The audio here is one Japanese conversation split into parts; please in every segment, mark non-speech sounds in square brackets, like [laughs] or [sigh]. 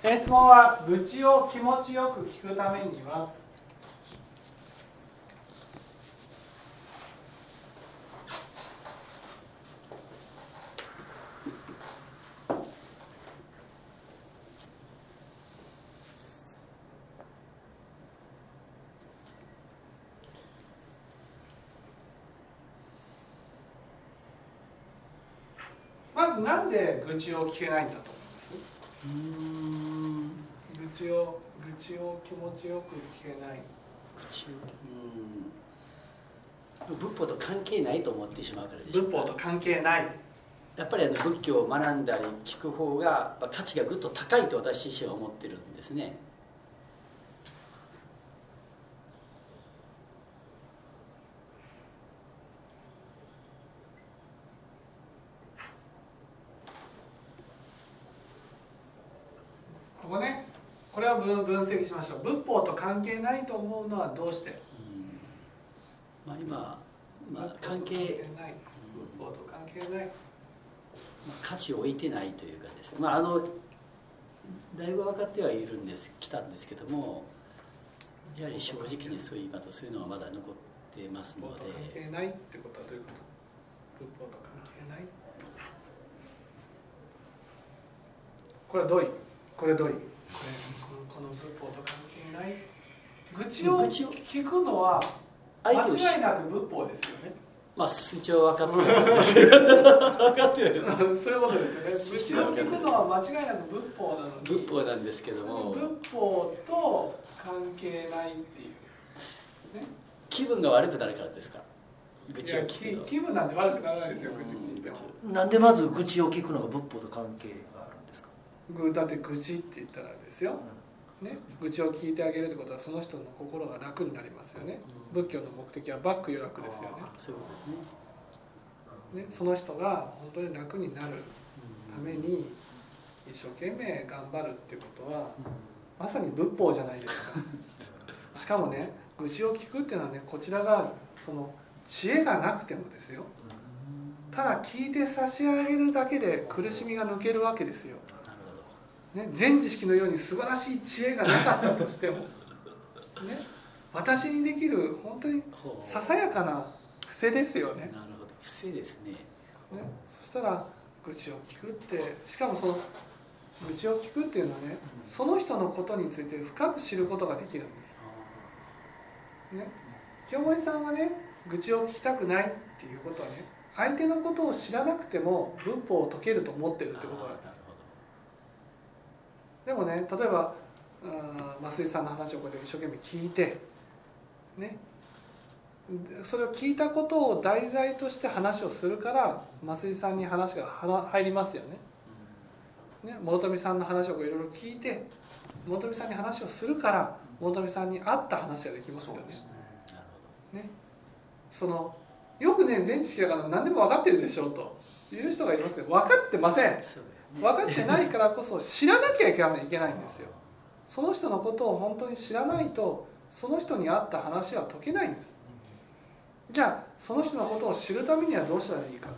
質問は愚痴を気持ちよく聞くためには？まずなんで愚痴を聞けないんだと思います？うん。愚痴を愚痴を気持ちよく聞けない。口を。うん。仏法と関係ないと思ってしまうからでしょ仏法と関係ない。やっぱりあの仏教を学んだり聞く方が価値がぐっと高いと私自身は思ってるんですねここねこれを分分析しましょう。仏法と関係ないと思うのはどうして？うん。まあ今、まあ、関係、ない。仏法と関係ない。まあ、価値を置いてないというかですね。まああのだいぶ分かってはいるんです来たんですけどもやはり正直にそう言いますとそういうのはまだ残ってますの仏法と関で係ないってことはどういうこと？仏法と関係ない？これはどういう？これどういう？これこのこの仏法と関係ない。愚痴を聞くのは間違いなく仏法ですよね。まあ一応分かってはいるんです分かってはいる。[laughs] そういうことですよね。愚痴を聞くのは間違いなく仏法なのに。仏法なんですけども。仏法と関係ないっていう。ね。気分が悪くなるからですか？愚いや痴を聞くと。気気分なんて悪くならないですよ愚痴聞いても。なんでまず愚痴を聞くのが仏法と関係がぐだって愚痴って言ったらですよ、ね、愚痴を聞いてあげるってことはその人の心が楽になりますよね。仏教の目的はバック余楽ですよね。そうすね。ね。その人が本当に楽になるために一生懸命頑張るってことはまさに仏法じゃないですか。[laughs] しかもね愚痴を聞くっていうのはねこちらがその知恵がなくてもですよ。ただ聞いて差し上げるだけで苦しみが抜けるわけですよ、ね、全知識のように素晴らしい知恵がなかったとしても、[laughs] ね、私にできる本当にささやかな伏せですよね。なるほど。不正ですね。ねそしたら愚痴を聞くってしかもその愚痴を聞くっていうのはねその人のことについて深く知ることができるんです。ね清盛さんはね愚痴を聞きたくないっていうことはね相手のことを知らなくても仏法を解けると思ってるってことなんですでもね例えばうん増井さんの話をこうやって一生懸命聞いてね。でそれを聞いたことを題材として話をするから増井さんに話がは入りますよね。ね諸富さんの話をこういろいろ聞いて諸富さんに話をするから諸富さんに合った話ができますよね。ね。そのよくね全知識だから何でも分かってるでしょうという人がいますけど分かってません分かってないからこそ知らなきゃいけないんですよ。その人のことを本当に知らないとその人に合った話は解けないんです。じゃあその人のことを知るためにはどうしたらいいか。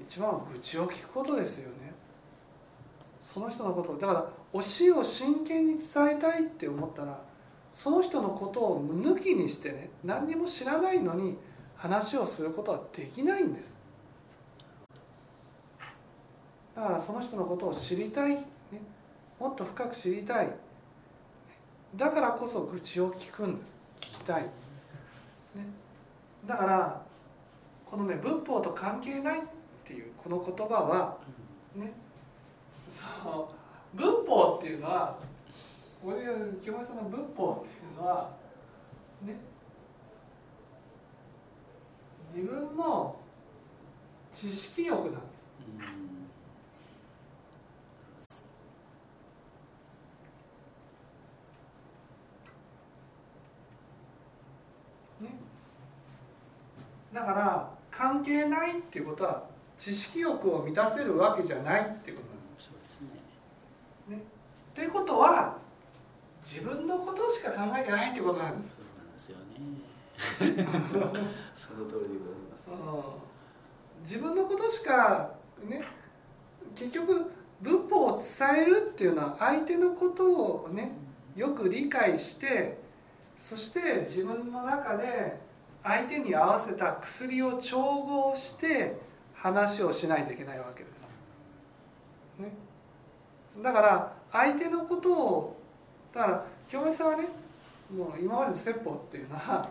一番は愚痴を聞くことですよね。その人のことを。だから教えを真剣に伝えたいって思ったらその人のことを抜きにしてね何にも知らないのに話をすることはできないんです。だからその人のことを知りたい、ね、もっと深く知りたい。だからこそ愚痴を聞くんです。聞きたい、ね、だからこのね仏法と関係ないっていうこの言葉はね。その仏法っていうのはこれ清盛さんの仏法っていうのはね。自分の知識欲なんです。だから関係ないっていうことは知識欲を満たせるわけじゃないっていうことなんですねすね。っていうことは自分のことしか考えてないってことなんです。そうなんですよね [laughs] その通りでございますうん自分のことしかね結局仏法を伝えるっていうのは相手のことをねよく理解してそして自分の中で相手に合わせた薬を調合して話をしないといけないわけです。ね、だから相手のことをだから清美さんはねもう今までの説法っていうのは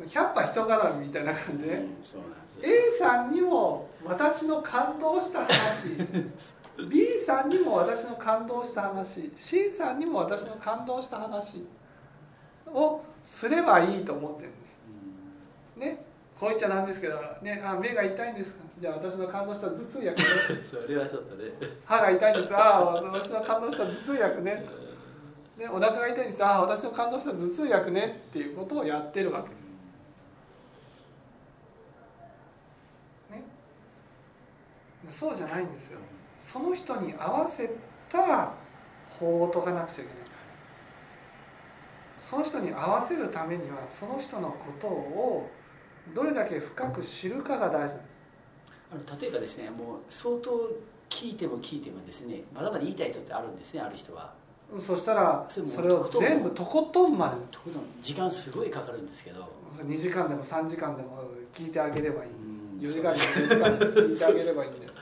100羽人絡みみたいな感じで、うんで A さんにも私の感動した話 [laughs] B さんにも私の感動した話 C さんにも私の感動した話をすればいいと思ってるんです。うんねこう言っちゃなんですけど、ね、あ目が痛いんですか？じゃあ私の感動した頭痛薬ね。[laughs] それはちょっとね。歯が痛いんですああ私の感動した頭痛薬ね。ねお腹が痛いんです。ああ私の感動した頭痛薬ね。っていうことをやってるわけです。ね、そうじゃないんですよ。その人に合わせた法を解かなくちゃいけないんです。その人に合わせるためにはその人のことをどれだけ深く知るかが大事なんです。あの例えばですねもう相当聞いても聞いてもですねまだまだ言いたい人ってあるんですねある人は。そしたらそれを全部とことんまで。とことん時間すごいかかるんですけど。2時間でも3時間でも聞いてあげればいいうん4時間でも4時間聞いてあげればいいんです。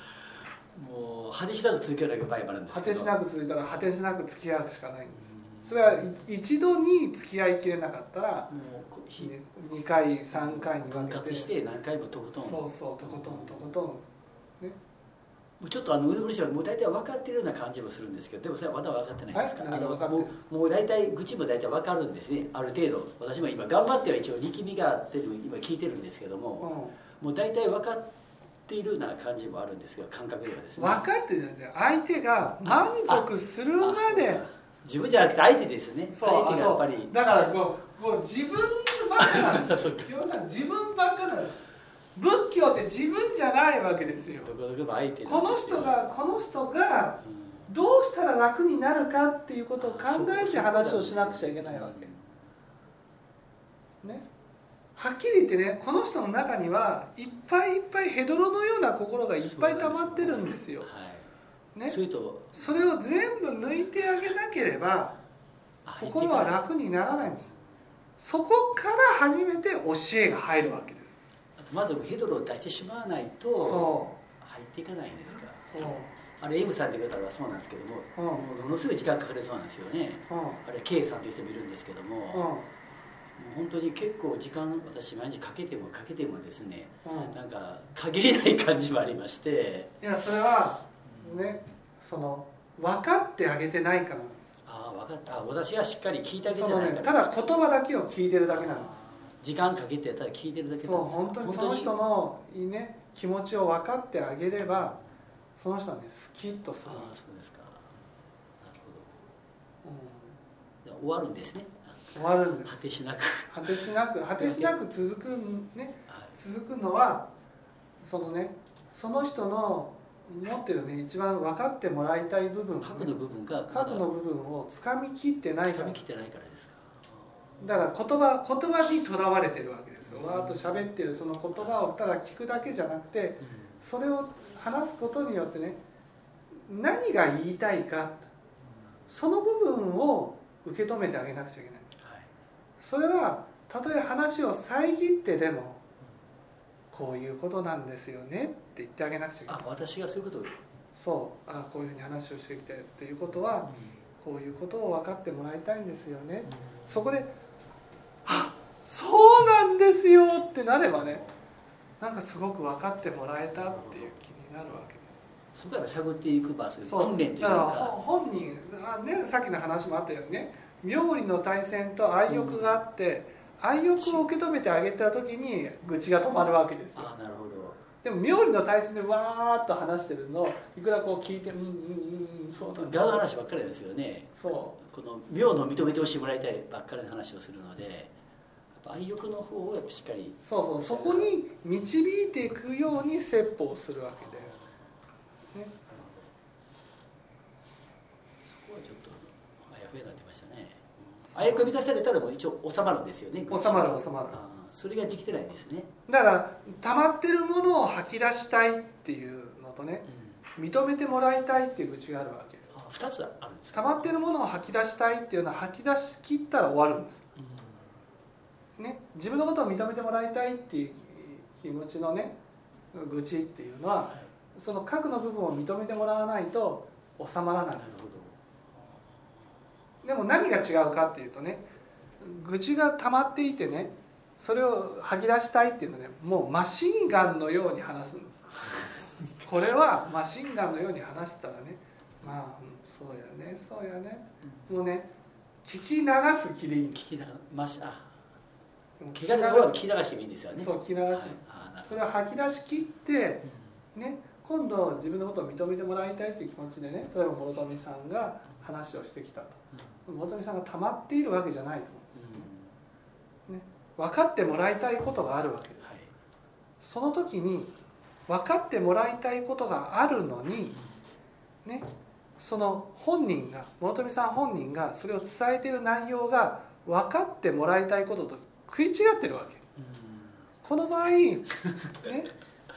もう果てしなく続けなきゃ場合もあるんですけど。果てしなく続いたら果てしなく付き合うしかないんですそれは一度に付き合いきれなかったらもうこうひ2回3回に分割して何回もとことん。そうそうとことんとことんもうちょっとあのうぬぼれしはもう大体分かってるような感じもするんですけどでもそれはまだ分かってないですか。ら、はいもうもう大体愚痴も大体分かるんですね。ある程度。私も今頑張っては一応力みがあって今聞いてるんですけども、うもう大体分かっているような感じもあるんですけど感覚ではですん、ね。分かってるじゃない。相手が満足するまでか自分じゃなくて相手ですね。そう相手がやっぱありだからこうこう自分ばっかなんです。そうか清美さん自分ばっかなんです。仏教って自分じゃないわけですよ。どこの相手この人がこの人がうん。どうしたら楽になるかっていうことを考えて話をしなくちゃいけないわけ。ね。はっきり言ってねこの人の中にはいっぱいいっぱいヘドロのような心がいっぱい溜まってるんですよ。はい、ね、それと。それを全部抜いてあげなければ心は楽にならないんです。そこから初めて教えが入るわけです。まずヘドロを出してしまわないとそ入っていかないんですか。らうそう、あれ M さんという方はそうなんですけども、うん。もうものすごい時間かかるそうなんですよね。うん。あれ K さんという人もいるんですけども、もう本当に結構時間私毎日かけてもかけてもですねうんうん、なんか限りない感じもありまして。いやそれはねその分かってあげてないからなんです。ああ分かった。あ私はしっかり聞いてあげてそないから。ただ言葉だけを聞いてるだけなの。時間かけてただ聞いてるだけそう本当にその人の、ね、気持ちを分かってあげればその人はねスキッとする、ああそうですか。なるうほど終わるんですね。ん、終わるんです。果てしなく、果てしなく果てしなく続く,、ね、はい。続くのはそのねその人の持ってるね一番分かってもらいたい部分をね、核の部分が核の部分をつかみきってないから。掴みきってないからですか。だから言葉言葉にとらわれてるわけですよ。わーっと喋ってるその言葉をただ聞くだけじゃなくてそれを話すことによってね何が言いたいかその部分を受け止めてあげなくちゃいけない。はい。それはたとえ話を遮ってでもこういうことなんですよね言ってあげなくちゃいけない。あ私がそういうこと？を、そう。あこういうふうに話をしてきてっていうことはこういうことを分かってもらいたいんですよね。そこで「あそうなんですよ」ってなればねなんかすごく分かってもらえたっていう気になるわけです。そこから探っていくばそう。いう訓練というだか本人あ、ね、さっきの話もあったようにね妙理の対戦と愛欲があって、愛欲を受け止めてあげた時に愚痴が止まるわけですよ。ああなるほどでも妙理の対戦でわーっと話してるのをいくらこう聞いてうんうんうんそうなんガのだ話ばっかりですよね。そこの妙の認めてほしいもらいたいばっかりの話をするので愛欲の方をやっぱしっかり。うそうそう。そこに導いていくように説法をするわけで、ね、そこはちょっとあやふやになってましたね。愛欲満たされたらもう一応収まるんですよね。収まる収まるそれができてないんですね、だから溜まってるものを吐き出したいっていうのとね認めてもらいたいっていう愚痴があるわけあ二つあるんですか？溜まってるものを吐き出したいっていうのは吐き出し切ったら終わるんです、ね、自分のことを認めてもらいたいっていう気持ちのね愚痴っていうのははい。その核の部分を認めてもらわないと収まらないなるほど。でも何が違うかっていうとね愚痴が溜まっていてねそれを吐き出したいっていうのはねもうマシンガンのように話すんです。これはマシンガンのように話したらねまあ、うんそうやねそうやね。もうね聞き流す気でいいんです聞きながらましあ気軽な方は聞き流してもいいんですよね。そう聞き流しはいあなるほそれを吐き出し切ってね今度自分のことを認めてもらいたいっていう気持ちでね例えば諸富さんが話をしてきたと。諸富さんが溜まっているわけじゃないと思うんですどうん分かってもらいたいことがあるわけ。ですはい。その時に分かってもらいたいことがあるのにねその本人が諸富さん本人がそれを伝えている内容が分かってもらいたいことと食い違ってるわけ。この場合、ね、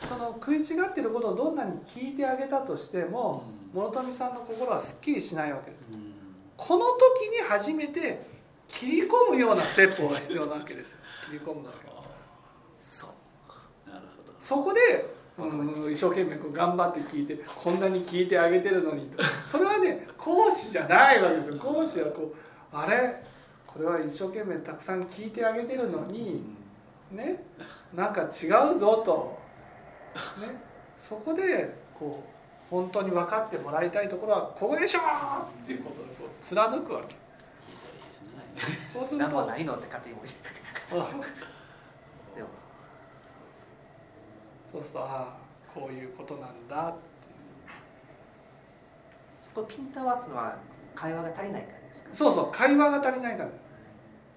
その食い違ってることをどんなに聞いてあげたとしても諸富さんの心はすっきりしないわけです。うん。この時に初めて切り込むような説法が必要なわけですよ。切り込むそう。なるほど。そこで、うん、一生懸命こう頑張って聞いてこんなに聞いてあげてるのにと。それはね講師じゃないわけですよ。講師はこうあれ？これは一生懸命たくさん聞いてあげてるのにね？なんか違うぞと、ね、そこでこう本当に分かってもらいたいところはここでしょっていうことでこう貫くわけそうすると。何もないのって勝手に思いう。んでもそうするとああこういうことなんだってそこピント合わすのは会話が足りないからですかそうそう会話が足りないから。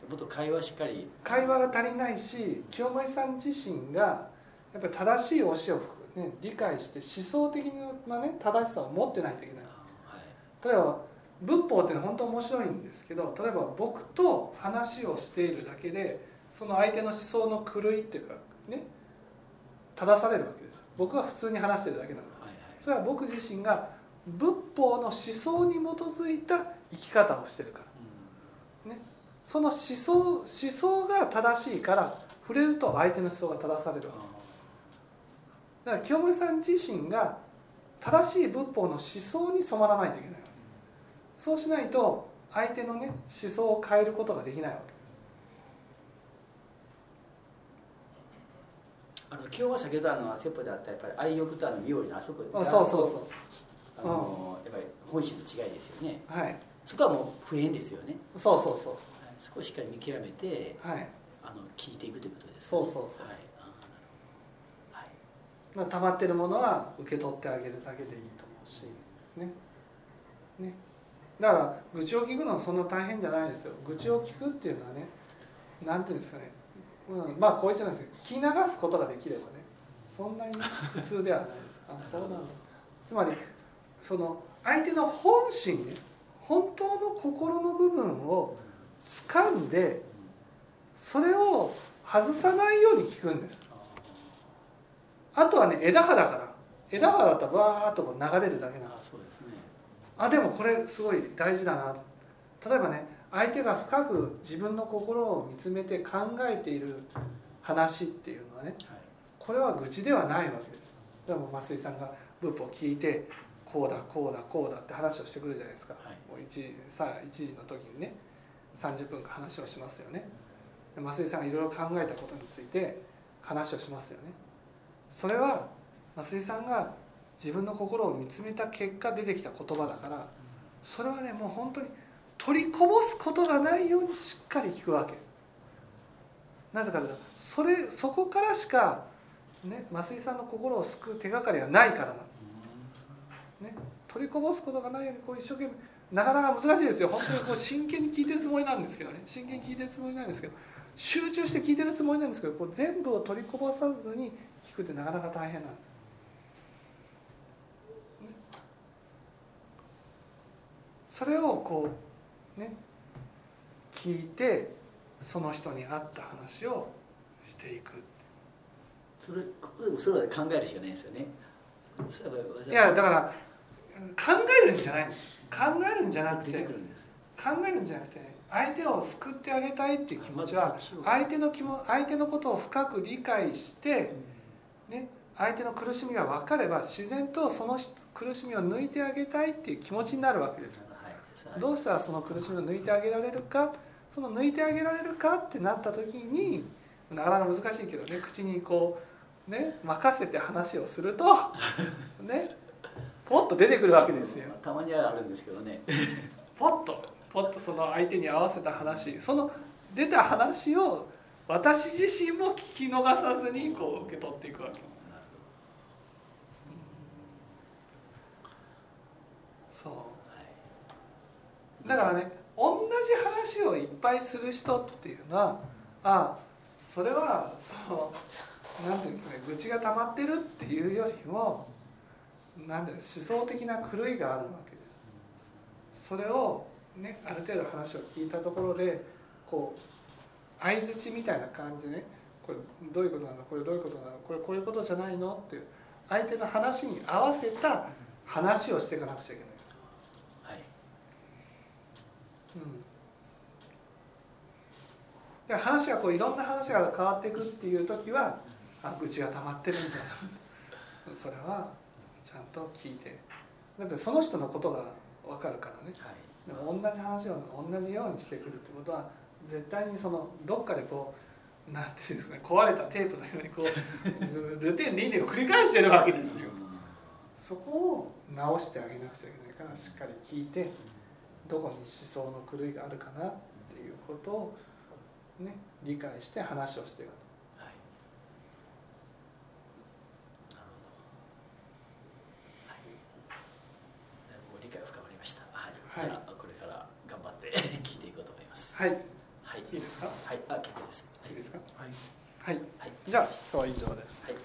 もっと会話しっかり。会話が足りないし清盛さん自身がやっぱり正しい教えを、ね、理解して思想的な、ね、正しさを持ってないといけない。はい。例えば仏法っていうのは本当面白いんですけど例えば僕と話をしているだけでその相手の思想の狂いっていうかね正されるわけですよ。僕は普通に話してるだけなの。はいはい。それは僕自身が仏法の思想に基づいた生き方をしてるから。その思想思想が正しいから触れると相手の思想が正されるわけ。だから清盛さん自身が正しい仏法の思想に染まらないといけないそうしないと相手のね思想を変えることができないわけ。あの今日は先ほどあの説法であったやっぱり愛欲とあの妙理のあそこあそうそうそうあの、やっぱり本心の違いですよね。はい。そこはもう普遍ですよね。そうそうそうはい。そこをしっかり見極めてはい。あの聞いていくということですそうそうそう。はい。溜まってるものは受け取ってあげるだけでいいと思うしね。ねだから愚痴を聞くのはそんな大変じゃないですよ。愚痴を聞くっていうのはねなんていうんですかね、うん、まあこう言っちゃうんですけど聞き流すことができればねそんなに普通ではないです。[laughs] あそうなんだつまりその相手の本心ね本当の心の部分を掴んでそれを外さないように聞くんです。あとはね枝葉だから。枝葉だったらバーッとこう流れるだけなの。あーそうですねあでもこれすごい大事だな。例えばね相手が深く自分の心を見つめて考えている話っていうのはねはい。これは愚痴ではないわけです。でも増井さんが仏法を聞いてこうだこうだこうだって話をしてくるじゃないですか、はい。もう 1, さ1時の時にね30分間話をしますよね。で増井さんがいろいろ考えたことについて話をしますよね。それは増井さんが自分の心を見つめた結果出てきた言葉だからそれはねもう本当に取りこぼすことがないようにしっかり聞くわけ。なぜかというとそれそこからしかね増井さんの心を救う手がかりがないからなんですね、取りこぼすことがないようにこう一生懸命なかなか難しいですよ。本当にこう真剣に聞いてるつもりなんですけどね。真剣に聞いてるつもりなんですけど集中して聞いてるつもりなんですけどこう全部を取りこぼさずに聞くってなかなか大変なんです。それをこうね聞いてその人に合った話をしていく。それそれまで考えるしかないですよね。いやだから考えるんじゃない。考えるんじゃなく出て考えるんじゃなくて相手を救ってあげたいっていう気持ちは相手の気も相手のことを深く理解して、ね、相手の苦しみが分かれば自然とその人苦しみを抜いてあげたいっていう気持ちになるわけですどうしたらその苦しみを抜いてあげられるか？その抜いてあげられるかってなった時になかなか難しいけどね口にこうね任せて話をすると [laughs] ねポッと出てくるわけですよ。たまにはあるんですけどね。[laughs] ポッとポッとその相手に合わせた話その出た話を私自身も聞き逃さずにこう受け取っていくわけ。そうだからね同じ話をいっぱいする人っていうのはあそれはそのなんていうんですかね愚痴が溜まってるっていうよりもなんていう思想的な狂いがあるわけです。それをねある程度話を聞いたところでこう相づちみたいな感じでねこれどういうことなの？これどういうことなの？これこういうことじゃないの？っていう相手の話に合わせた話をしていかなくちゃいけない。うん。で話がこういろんな話が変わっていくっていう時はあ愚痴が溜まってるんだ。[laughs] それはちゃんと聞いて。だってその人のことが分かるからね。はい。でも同じ話を同じようにしてくるってことは絶対にそのどっかでこうなんていうんですかね壊れたテープのようにこう [laughs] ルテン輪廻を繰り返してるわけですよ。そこを直してあげなくちゃいけないからしっかり聞いてどこに思想の狂いがあるかなっていうことを、ね、理解して話をしていくはい。なるほど。はい。もう理解深まりましたはい、はい。じゃあこれから頑張って [laughs] 聞いていこうと思います。はい。はい。いいですか？はい。あ結構です。いいですか？はい。はい。はい。じゃあ今日は以上です。はい